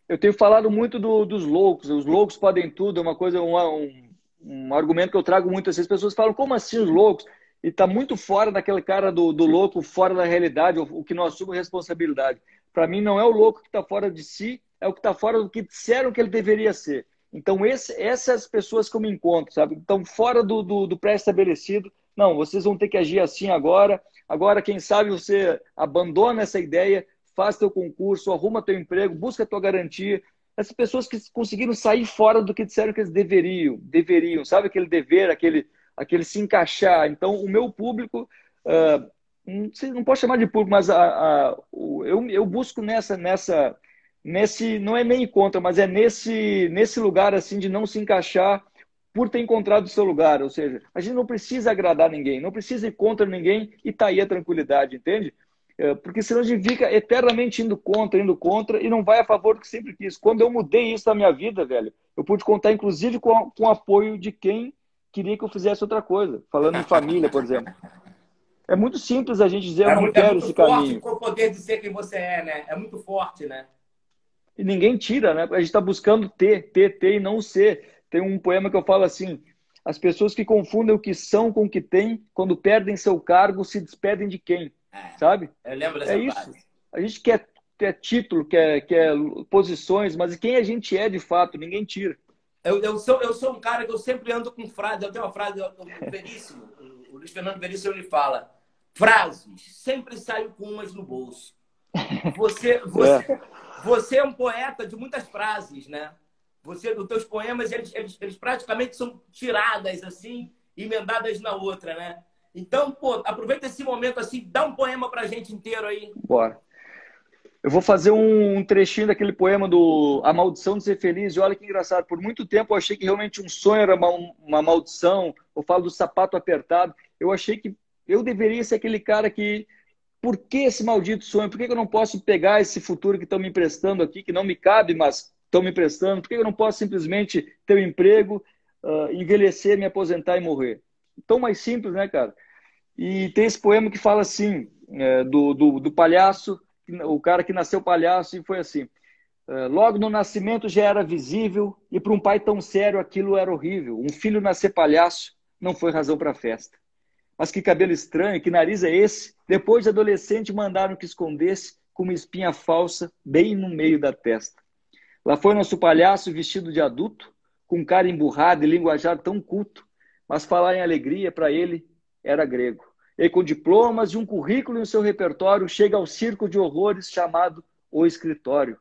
Eu tenho falado muito do, dos loucos. Os loucos podem tudo. É uma coisa, um, um, um argumento que eu trago muito. As pessoas falam, como assim os loucos? E está muito fora daquele cara do, do louco, fora da realidade, o, que nós assumimos responsabilidade. Para mim, não é o louco que está fora de si, é o que está fora do que disseram que ele deveria ser. Então, esse, essas pessoas que eu me encontro, sabe? Estão fora do, do, do pré-estabelecido. Não, vocês vão ter que agir assim agora. Agora, quem sabe você abandona essa ideia, faz teu concurso, arruma teu emprego, busca tua garantia. Essas pessoas que conseguiram sair fora do que disseram que eles deveriam, deveriam, sabe? Aquele dever, aquele, aquele se encaixar. Então, o meu público, uh, não, sei, não posso chamar de público, mas a, a, eu, eu busco nessa, nessa nesse não é meio contra, mas é nesse nesse lugar assim de não se encaixar por ter encontrado o seu lugar, ou seja, a gente não precisa agradar ninguém, não precisa ir contra ninguém e tá aí a tranquilidade, entende? É, porque senão a gente fica eternamente indo contra, indo contra e não vai a favor do que sempre quis. Quando eu mudei isso na minha vida, velho, eu pude contar inclusive com, com o apoio de quem queria que eu fizesse outra coisa, falando em família, por exemplo. É muito simples a gente dizer, é eu não muito, quero é esse caminho. com o poder de ser quem você é, né? É muito forte, né? E ninguém tira, né? A gente está buscando ter, ter, ter e não ser. Tem um poema que eu falo assim: as pessoas que confundem o que são com o que têm, quando perdem seu cargo, se despedem de quem? É, sabe? Eu lembro dessa É isso. A gente quer, quer título, quer, quer posições, mas quem a gente é de fato, ninguém tira. Eu, eu, sou, eu sou um cara que eu sempre ando com frases. Eu tenho uma frase do Veríssimo, o Luiz Fernando Veríssimo, ele fala: frases, sempre saio com umas no bolso. Você, você, é. você é um poeta de muitas frases, né? Você, os teus poemas, eles, eles, eles praticamente são tiradas assim, emendadas na outra, né? Então, pô, aproveita esse momento assim, dá um poema pra gente inteiro aí. Bora. Eu vou fazer um trechinho daquele poema do A Maldição de Ser Feliz. E olha que engraçado, por muito tempo eu achei que realmente um sonho era uma, uma maldição. Eu falo do sapato apertado. Eu achei que eu deveria ser aquele cara que por que esse maldito sonho? Por que eu não posso pegar esse futuro que estão me emprestando aqui, que não me cabe, mas estão me emprestando? Por que eu não posso simplesmente ter um emprego, uh, envelhecer, me aposentar e morrer? Tão mais simples, né, cara? E tem esse poema que fala assim, é, do, do, do, palhaço, o cara que nasceu palhaço, e foi assim. É, logo no nascimento já era visível, e para um pai tão sério aquilo era horrível. Um filho nascer palhaço não foi razão para festa. Mas que cabelo estranho, que nariz é esse? Depois de adolescente, mandaram que escondesse com uma espinha falsa bem no meio da testa. Lá foi nosso palhaço vestido de adulto, com cara emburrado e linguajar tão culto, mas falar em alegria para ele era grego. E com diplomas e um currículo em seu repertório, chega ao circo de horrores chamado O Escritório.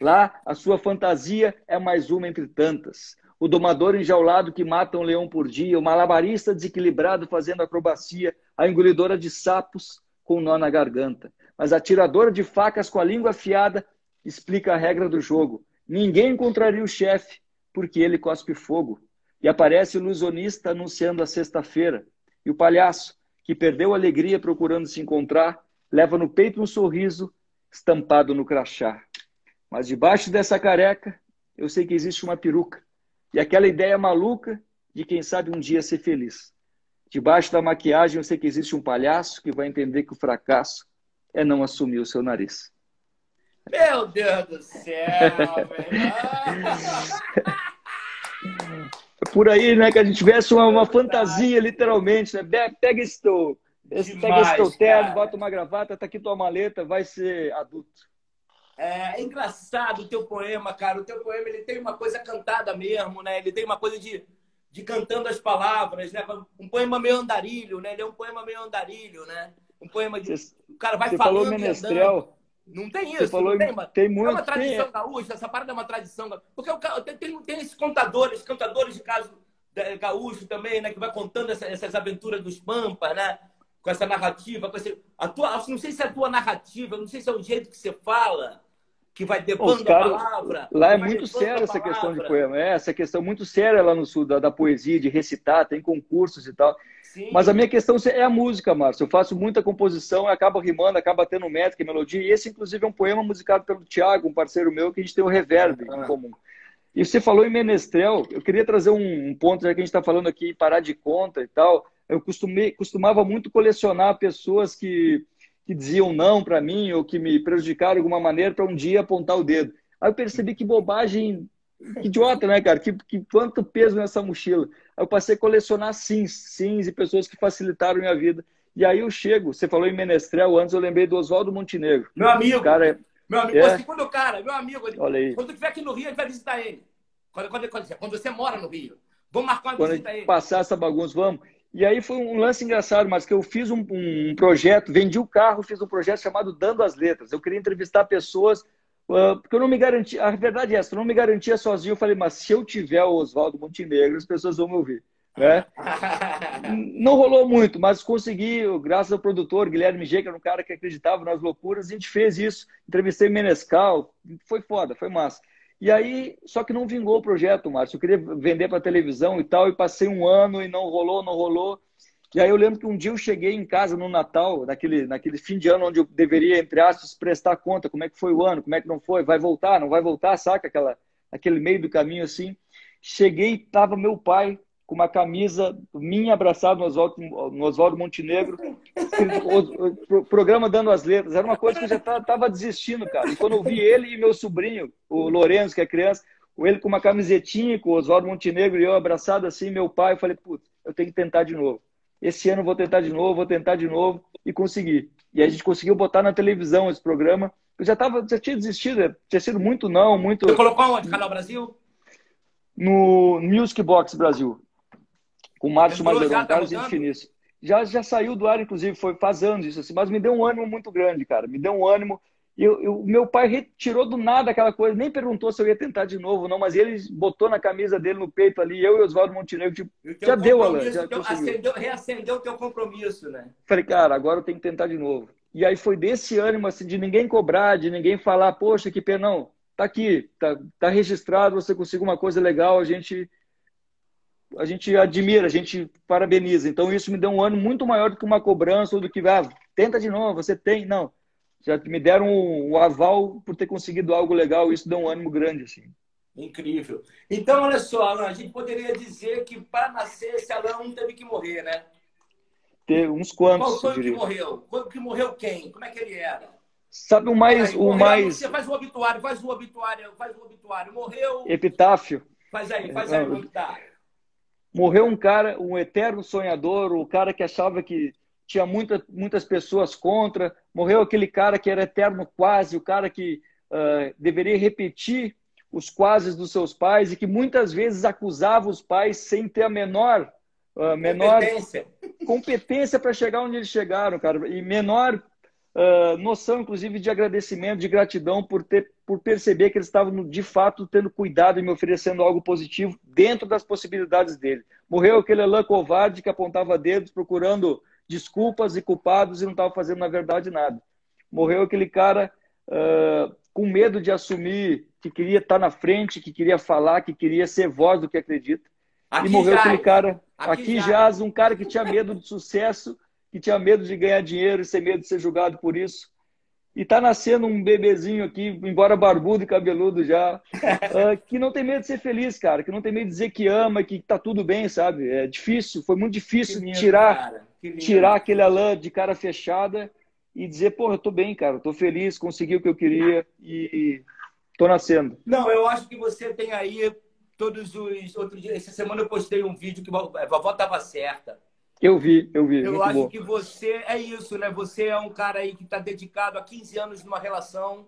Lá, a sua fantasia é mais uma entre tantas o domador enjaulado que mata um leão por dia, o malabarista desequilibrado fazendo acrobacia, a engolidora de sapos com um nó na garganta. Mas a tiradora de facas com a língua afiada explica a regra do jogo. Ninguém encontraria o chefe, porque ele cospe fogo. E aparece o ilusionista anunciando a sexta-feira. E o palhaço, que perdeu a alegria procurando se encontrar, leva no peito um sorriso estampado no crachá. Mas debaixo dessa careca, eu sei que existe uma peruca e aquela ideia maluca de quem sabe um dia ser feliz. Debaixo da maquiagem, eu sei que existe um palhaço que vai entender que o fracasso é não assumir o seu nariz. Meu Deus do céu, por aí, né? Que a gente tivesse uma, uma fantasia, literalmente. Né? Pega esse teu, Demais, pega esse teu terno, bota uma gravata, tá aqui tua maleta, vai ser adulto. É, é, engraçado o teu poema, cara. O teu poema ele tem uma coisa cantada mesmo, né? Ele tem uma coisa de, de cantando as palavras, né? Um poema meio andarilho, né? Ele é um poema meio andarilho, né? Um poema de. o cara vai falando. Falou menestrel. Não tem isso, falou, não tem, tem muito, é uma tradição tem... gaúcha, essa parada é uma tradição. Porque tem, tem, tem esses contadores, cantadores de caso gaúcho também, né? Que vai contando essa, essas aventuras dos Pampas, né? Com essa narrativa, com a tua, não sei se é a tua narrativa, não sei se é o jeito que você fala, que vai depondo cara, a palavra. Lá é muito séria essa questão de poema. É, essa questão muito séria lá no sul da, da poesia, de recitar, tem concursos e tal. Sim. Mas a minha questão é a música, Márcio. Eu faço muita composição, acaba rimando, acaba tendo métrica e melodia. E esse, inclusive, é um poema musicado pelo Tiago, um parceiro meu, que a gente tem o reverb ah. em comum. E você falou em Menestrel, eu queria trazer um, um ponto, já que a gente está falando aqui, parar de conta e tal. Eu costumei, costumava muito colecionar pessoas que, que diziam não para mim ou que me prejudicaram de alguma maneira para um dia apontar o dedo. Aí eu percebi que bobagem, que idiota, né, cara? Que, que quanto peso nessa mochila. Aí eu passei a colecionar sims, sims e pessoas que facilitaram minha vida. E aí eu chego, você falou em Menestrel, antes eu lembrei do Oswaldo Montenegro. Meu amigo. O cara é meu amigo, é. segundo cara, meu amigo, Olha aí. quando estiver aqui no Rio, a gente vai visitar ele. Quando, quando, quando, quando você mora no Rio. Vamos marcar uma quando visita a ele. passar essa bagunça, vamos. E aí foi um lance engraçado, mas que eu fiz um, um, projeto, vendi o carro, fiz um projeto chamado Dando as Letras. Eu queria entrevistar pessoas, uh, porque eu não me garantia, a verdade é essa, eu não me garantia sozinho. Eu falei, mas se eu tiver o Oswaldo Montenegro, as pessoas vão me ouvir. Né? Não rolou muito, mas consegui, graças ao produtor Guilherme G, que era um cara que acreditava nas loucuras, a gente fez isso. Entrevistei Menescal, foi foda, foi massa. E aí, só que não vingou o projeto, Márcio. Eu queria vender para televisão e tal, e passei um ano e não rolou, não rolou. E aí eu lembro que um dia eu cheguei em casa no Natal, naquele, naquele fim de ano onde eu deveria, entre aspas, prestar conta como é que foi o ano, como é que não foi, vai voltar, não vai voltar, saca? Aquela, aquele meio do caminho assim. Cheguei, tava meu pai com uma camisa minha abraçado no Oswaldo, no Oswaldo Montenegro, o, programa dando as letras. Era uma coisa que eu já estava desistindo, cara. E quando eu vi ele e meu sobrinho, o Lourenço, que é criança, ele com uma camisetinha, com o Oswaldo Montenegro e eu abraçado assim, meu pai, eu falei, putz, eu tenho que tentar de novo. Esse ano eu vou tentar de novo, vou tentar de novo e consegui. E a gente conseguiu botar na televisão esse programa. Eu já tava, já tinha desistido, tinha sido muito não, muito. Você colocou onde? Canal Brasil? No Music Box Brasil o Márcio Madeirão, Carlos tá Infinício. Já, já saiu do ar, inclusive, foi faz anos isso, assim, mas me deu um ânimo muito grande, cara. Me deu um ânimo. E eu, eu, meu pai retirou do nada aquela coisa, nem perguntou se eu ia tentar de novo, não, mas ele botou na camisa dele no peito ali, eu e Oswaldo Montenegro, tipo, já deu, Alan. Já teu, acendeu, reacendeu o teu compromisso, né? Falei, cara, agora eu tenho que tentar de novo. E aí foi desse ânimo, assim, de ninguém cobrar, de ninguém falar, poxa, que pena, não, tá aqui, tá, tá registrado, você conseguiu uma coisa legal, a gente a gente admira, a gente parabeniza. Então isso me deu um ano muito maior do que uma cobrança ou do que ah, tenta de novo, você tem, não. Já me deram o um, um aval por ter conseguido algo legal, isso deu um ânimo grande assim. Incrível. Então, olha só, Alan, a gente poderia dizer que para nascer esse Alan um teve que morrer, né? Ter uns quantos. Qual foi o que morreu? O que morreu quem? Como é que ele era? Sabe o mais. Aí, o mais... Você faz o obituário, faz o obituário, faz o obituário. Morreu. Epitáfio. Faz aí, faz aí o obituário. Morreu um cara, um eterno sonhador, o cara que achava que tinha muita, muitas pessoas contra. Morreu aquele cara que era eterno quase, o cara que uh, deveria repetir os quases dos seus pais e que muitas vezes acusava os pais sem ter a menor, uh, menor competência, competência para chegar onde eles chegaram, cara, e menor uh, noção, inclusive, de agradecimento, de gratidão por, ter, por perceber que eles estavam, de fato, tendo cuidado e me oferecendo algo positivo dentro das possibilidades dele. Morreu aquele Alain covarde que apontava dedos procurando desculpas e culpados e não estava fazendo, na verdade, nada. Morreu aquele cara uh, com medo de assumir que queria estar na frente, que queria falar, que queria ser voz do que acredita. Aqui e morreu aquele cara, aqui, aqui jaz, um cara que tinha medo de sucesso que tinha medo de ganhar dinheiro e sem medo de ser julgado por isso. E está nascendo um bebezinho aqui, embora barbudo e cabeludo já, uh, que não tem medo de ser feliz, cara, que não tem medo de dizer que ama, que está tudo bem, sabe? É difícil, foi muito difícil lindo, tirar, tirar aquele Alain de cara fechada e dizer, pô, eu tô bem, cara, eu tô feliz, consegui o que eu queria e, tô nascendo. Não, eu acho que você tem aí todos os outros dias. Essa semana eu postei um vídeo que a vovó estava certa. Eu vi, eu vi. Eu acho bom. que você é isso, né? Você é um cara aí que está dedicado a 15 anos numa relação,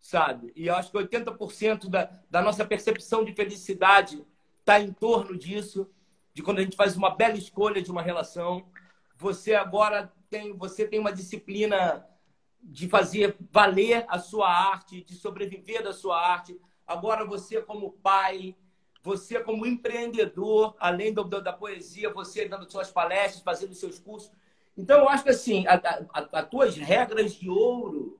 sabe? E eu acho que 80% da, da nossa percepção de felicidade está em torno disso, de quando a gente faz uma bela escolha de uma relação. Você agora tem, você tem uma disciplina de fazer valer a sua arte, de sobreviver da sua arte. Agora você como pai, você como empreendedor, além do, da poesia, você dando suas palestras, fazendo seus cursos. Então, eu acho que assim, as tuas regras de ouro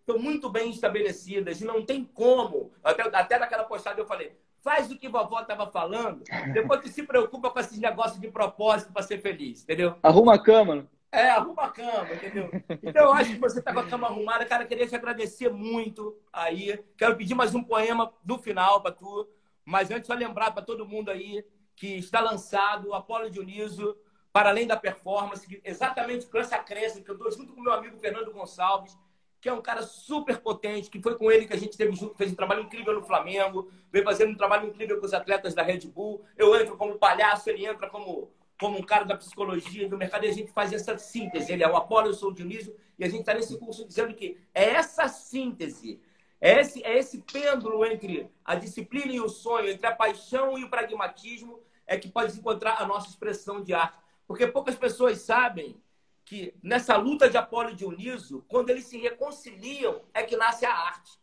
estão muito bem estabelecidas e não tem como. Até, até naquela postagem eu falei, faz o que vovó estava falando, depois tu se preocupa com esses negócios de propósito para ser feliz, entendeu? Arruma a cama. É, arruma a cama, entendeu? Então eu acho que você está com a cama arrumada. Cara, queria te agradecer muito aí. Quero pedir mais um poema do final para tu. Mas antes, só lembrar para todo mundo aí que está lançado o Apolo Dioniso para além da performance, exatamente com essa crença que eu estou junto com meu amigo Fernando Gonçalves, que é um cara super potente, que foi com ele que a gente teve junto, fez um trabalho incrível no Flamengo, veio fazendo um trabalho incrível com os atletas da Red Bull. Eu entro como palhaço, ele entra como, como um cara da psicologia, do mercado, e a gente faz essa síntese. Ele é o Apolo, eu sou o Dionísio, e a gente está nesse curso dizendo que é essa síntese, é esse, é esse pêndulo entre a disciplina e o sonho, entre a paixão e o pragmatismo, é que pode encontrar a nossa expressão de arte. Porque poucas pessoas sabem que nessa luta de Apolo e Dioniso, quando eles se reconciliam, é que nasce a arte.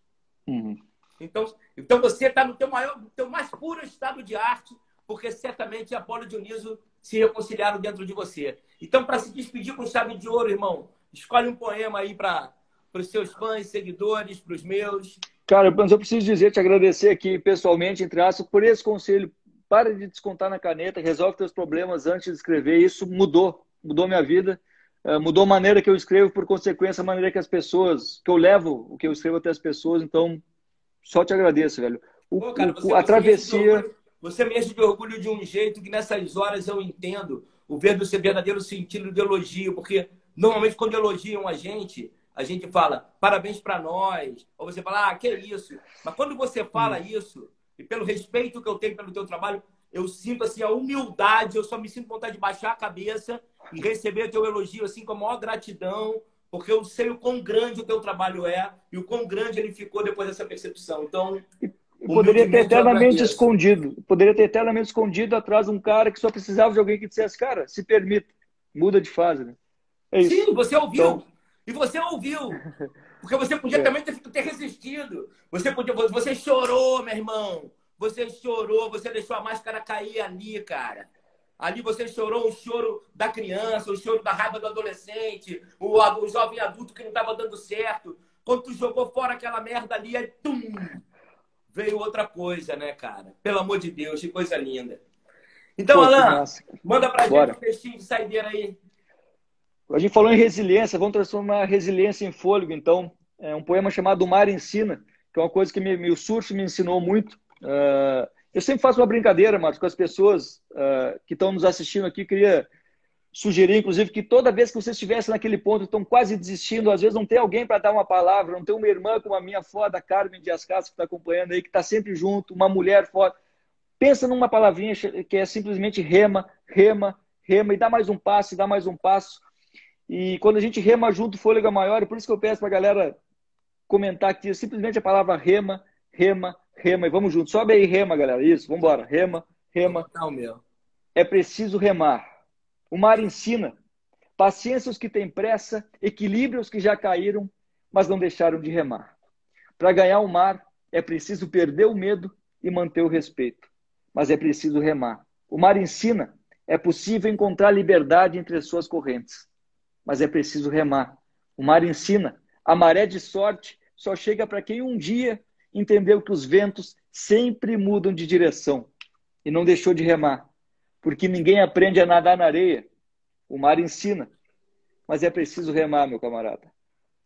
Uhum. Então, então você está no teu maior, no teu mais puro estado de arte, porque certamente Apolo e Dioniso se reconciliaram dentro de você. Então, para se despedir com chave de ouro, irmão, escolhe um poema aí para os seus fãs, seguidores, para os meus. Cara, mas eu preciso dizer, te agradecer aqui pessoalmente, entre aspas, por esse conselho. Para de descontar na caneta, resolve teus problemas antes de escrever. Isso mudou, mudou minha vida. Eh, mudou a maneira que eu escrevo, por consequência, a maneira que as pessoas, que eu levo o que eu escrevo até as pessoas. Então, só te agradeço, velho. O, Pô, cara, você, a travessia. Você me enche de orgulho de um jeito que nessas horas eu entendo o verdadeiro sentido de elogio, porque normalmente quando elogiam a gente, a gente fala parabéns para nós, ou você fala, ah, que é isso. Mas quando você fala hum. isso, e pelo respeito que eu tenho pelo teu trabalho, eu sinto assim a humildade, eu só me sinto vontade de baixar a cabeça e receber teu elogio assim com a maior gratidão, porque eu sei o quão grande o teu trabalho é e o quão grande ele ficou depois dessa percepção. Então, poderia ter eternamente escondido, poderia ter eternamente escondido atrás de um cara que só precisava de alguém que dissesse, cara, se permita, muda de fase, né? É Sim, você ouviu. Então... E você ouviu. Porque você podia é. também ter, ter resistido. Você podia, você chorou, meu irmão. Você chorou, você deixou a máscara cair ali, cara. Ali você chorou o choro da criança, o choro da raiva do adolescente, o, o jovem adulto que não estava dando certo. Quando tu jogou fora aquela merda ali, aí tum, veio outra coisa, né, cara? Pelo amor de Deus, que coisa linda. Então, Pô, Alan, manda pra Bora. gente um textinho de saideira aí. A gente falou em resiliência, vamos transformar a resiliência em fôlego, então. É um poema chamado O Mar Ensina, que é uma coisa que me, me, o surf me ensinou muito. Uh, eu sempre faço uma brincadeira, Marcos, com as pessoas uh, que estão nos assistindo aqui. Queria sugerir, inclusive, que toda vez que você estivesse naquele ponto, estão quase desistindo, às vezes não tem alguém para dar uma palavra, não tem uma irmã como a minha foda, Carmen Dias Castro, que está acompanhando aí, que está sempre junto, uma mulher foda. Pensa numa palavrinha que é simplesmente rema, rema, rema, e dá mais um passo, e dá mais um passo. E quando a gente rema junto, fôlego é maior, e por isso que eu peço para a galera comentar aqui simplesmente a palavra rema, rema, rema, e vamos juntos. Sobe aí, rema, galera. Isso, vamos embora. Rema, rema. Não, meu. É preciso remar. O mar ensina. Paciência os que têm pressa, equilíbrio os que já caíram, mas não deixaram de remar. Para ganhar o mar, é preciso perder o medo e manter o respeito. Mas é preciso remar. O mar ensina. É possível encontrar liberdade entre as suas correntes. Mas é preciso remar. O mar ensina. A maré de sorte só chega para quem um dia entendeu que os ventos sempre mudam de direção e não deixou de remar, porque ninguém aprende a nadar na areia. O mar ensina, mas é preciso remar, meu camarada.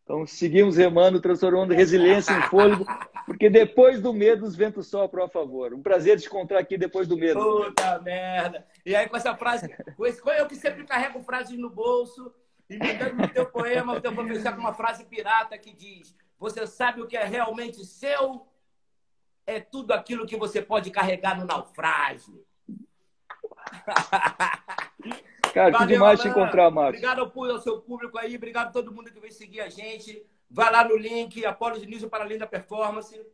Então, seguimos remando, transformando resiliência em fôlego, porque depois do medo, os ventos sopram a favor. Um prazer te encontrar aqui depois do medo. Puta merda! E aí, com essa frase, com esse, eu que sempre carrego frases no bolso, e me dando no teu poema, eu vou fechar com uma frase pirata que diz: você sabe o que é realmente seu? É tudo aquilo que você pode carregar no naufrágio. Cara, Valeu, que demais te encontrar, Márcio. Obrigado ao, seu público aí, obrigado a todo mundo que veio seguir a gente. Vai lá no link, Apolo Dinizo para além da performance.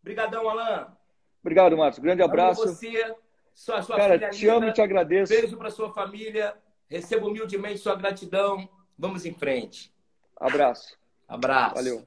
Obrigadão, Alan. Obrigado, Márcio. Grande abraço. Amo você, sua, sua Cara, te linda. amo e te agradeço. Beijo para sua família. Receba humildemente sua gratidão. Vamos em frente. Abraço. Abraço. Valeu.